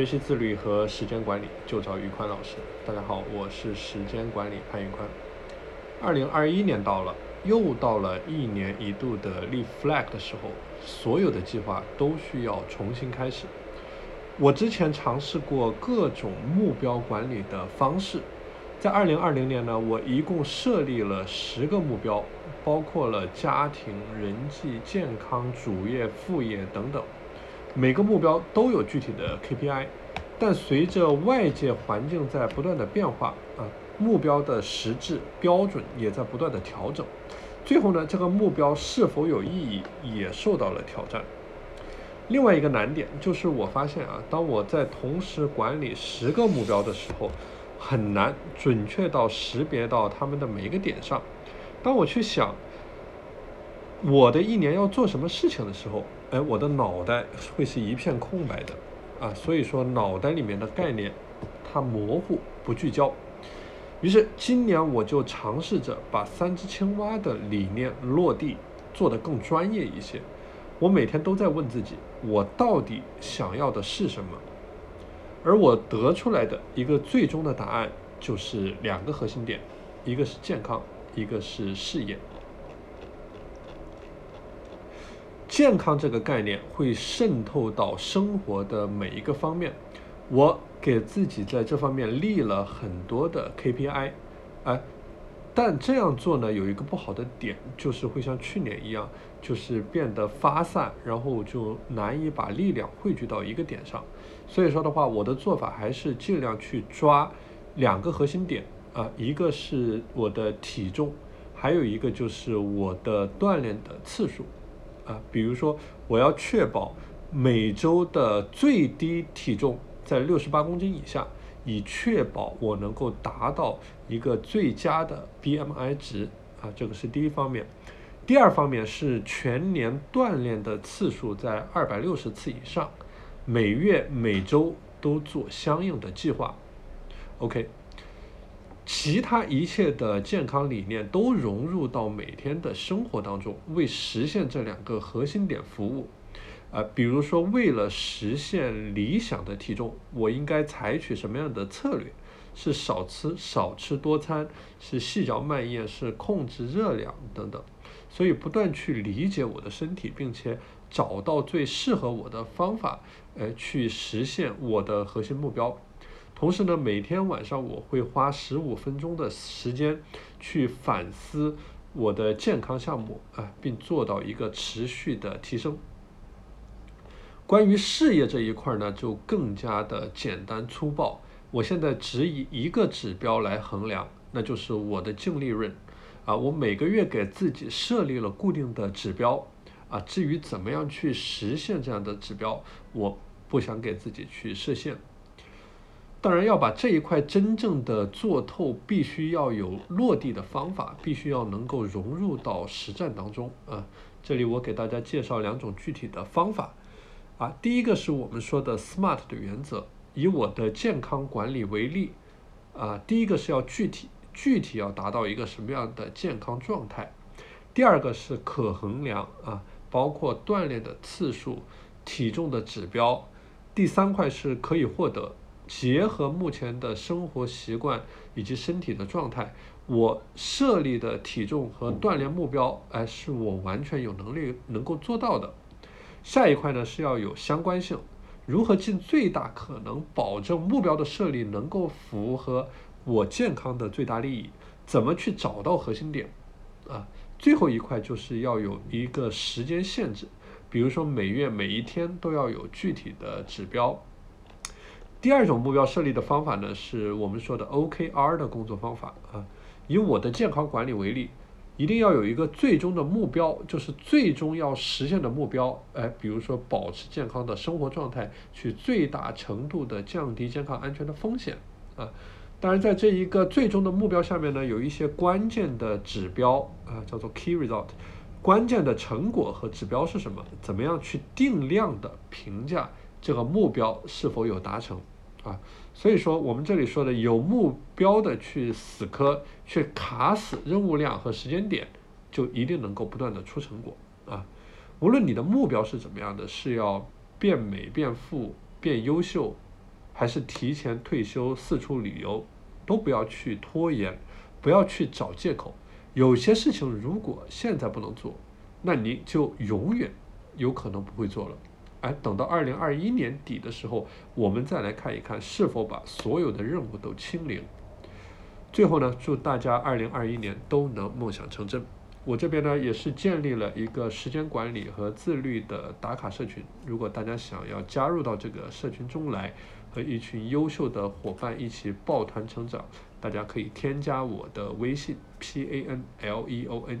学习自律和时间管理就找于宽老师。大家好，我是时间管理潘玉宽。二零二一年到了，又到了一年一度的立 flag 的时候，所有的计划都需要重新开始。我之前尝试过各种目标管理的方式，在二零二零年呢，我一共设立了十个目标，包括了家庭、人际、健康、主业、副业等等。每个目标都有具体的 KPI，但随着外界环境在不断的变化啊，目标的实质标准也在不断的调整。最后呢，这个目标是否有意义也受到了挑战。另外一个难点就是，我发现啊，当我在同时管理十个目标的时候，很难准确到识别到他们的每一个点上。当我去想我的一年要做什么事情的时候，哎，我的脑袋会是一片空白的，啊，所以说脑袋里面的概念它模糊不聚焦。于是今年我就尝试着把三只青蛙的理念落地，做得更专业一些。我每天都在问自己，我到底想要的是什么？而我得出来的一个最终的答案就是两个核心点，一个是健康，一个是事业。健康这个概念会渗透到生活的每一个方面，我给自己在这方面立了很多的 KPI，哎，但这样做呢有一个不好的点，就是会像去年一样，就是变得发散，然后就难以把力量汇聚到一个点上。所以说的话，我的做法还是尽量去抓两个核心点啊，一个是我的体重，还有一个就是我的锻炼的次数。啊，比如说，我要确保每周的最低体重在六十八公斤以下，以确保我能够达到一个最佳的 BMI 值啊，这个是第一方面。第二方面是全年锻炼的次数在二百六十次以上，每月每周都做相应的计划。OK。其他一切的健康理念都融入到每天的生活当中，为实现这两个核心点服务。啊，比如说，为了实现理想的体重，我应该采取什么样的策略？是少吃少吃多餐，是细嚼慢咽，是控制热量等等。所以，不断去理解我的身体，并且找到最适合我的方法，呃，去实现我的核心目标。同时呢，每天晚上我会花十五分钟的时间去反思我的健康项目啊，并做到一个持续的提升。关于事业这一块呢，就更加的简单粗暴。我现在只以一个指标来衡量，那就是我的净利润啊。我每个月给自己设立了固定的指标啊，至于怎么样去实现这样的指标，我不想给自己去设限。当然要把这一块真正的做透，必须要有落地的方法，必须要能够融入到实战当中啊。这里我给大家介绍两种具体的方法啊。第一个是我们说的 SMART 的原则，以我的健康管理为例啊。第一个是要具体，具体要达到一个什么样的健康状态。第二个是可衡量啊，包括锻炼的次数、体重的指标。第三块是可以获得。结合目前的生活习惯以及身体的状态，我设立的体重和锻炼目标，哎，是我完全有能力能够做到的。下一块呢是要有相关性，如何尽最大可能保证目标的设立能够符合我健康的最大利益？怎么去找到核心点？啊，最后一块就是要有一个时间限制，比如说每月每一天都要有具体的指标。第二种目标设立的方法呢，是我们说的 OKR 的工作方法啊。以我的健康管理为例，一定要有一个最终的目标，就是最终要实现的目标。哎，比如说保持健康的生活状态，去最大程度的降低健康安全的风险啊。当然，在这一个最终的目标下面呢，有一些关键的指标啊，叫做 Key Result。关键的成果和指标是什么？怎么样去定量的评价？这个目标是否有达成啊？所以说，我们这里说的有目标的去死磕，去卡死任务量和时间点，就一定能够不断的出成果啊。无论你的目标是怎么样的，是要变美、变富、变优秀，还是提前退休四处旅游，都不要去拖延，不要去找借口。有些事情如果现在不能做，那你就永远有可能不会做了。哎，等到二零二一年底的时候，我们再来看一看是否把所有的任务都清零。最后呢，祝大家二零二一年都能梦想成真。我这边呢也是建立了一个时间管理和自律的打卡社群。如果大家想要加入到这个社群中来，和一群优秀的伙伴一起抱团成长，大家可以添加我的微信 p a n l e o n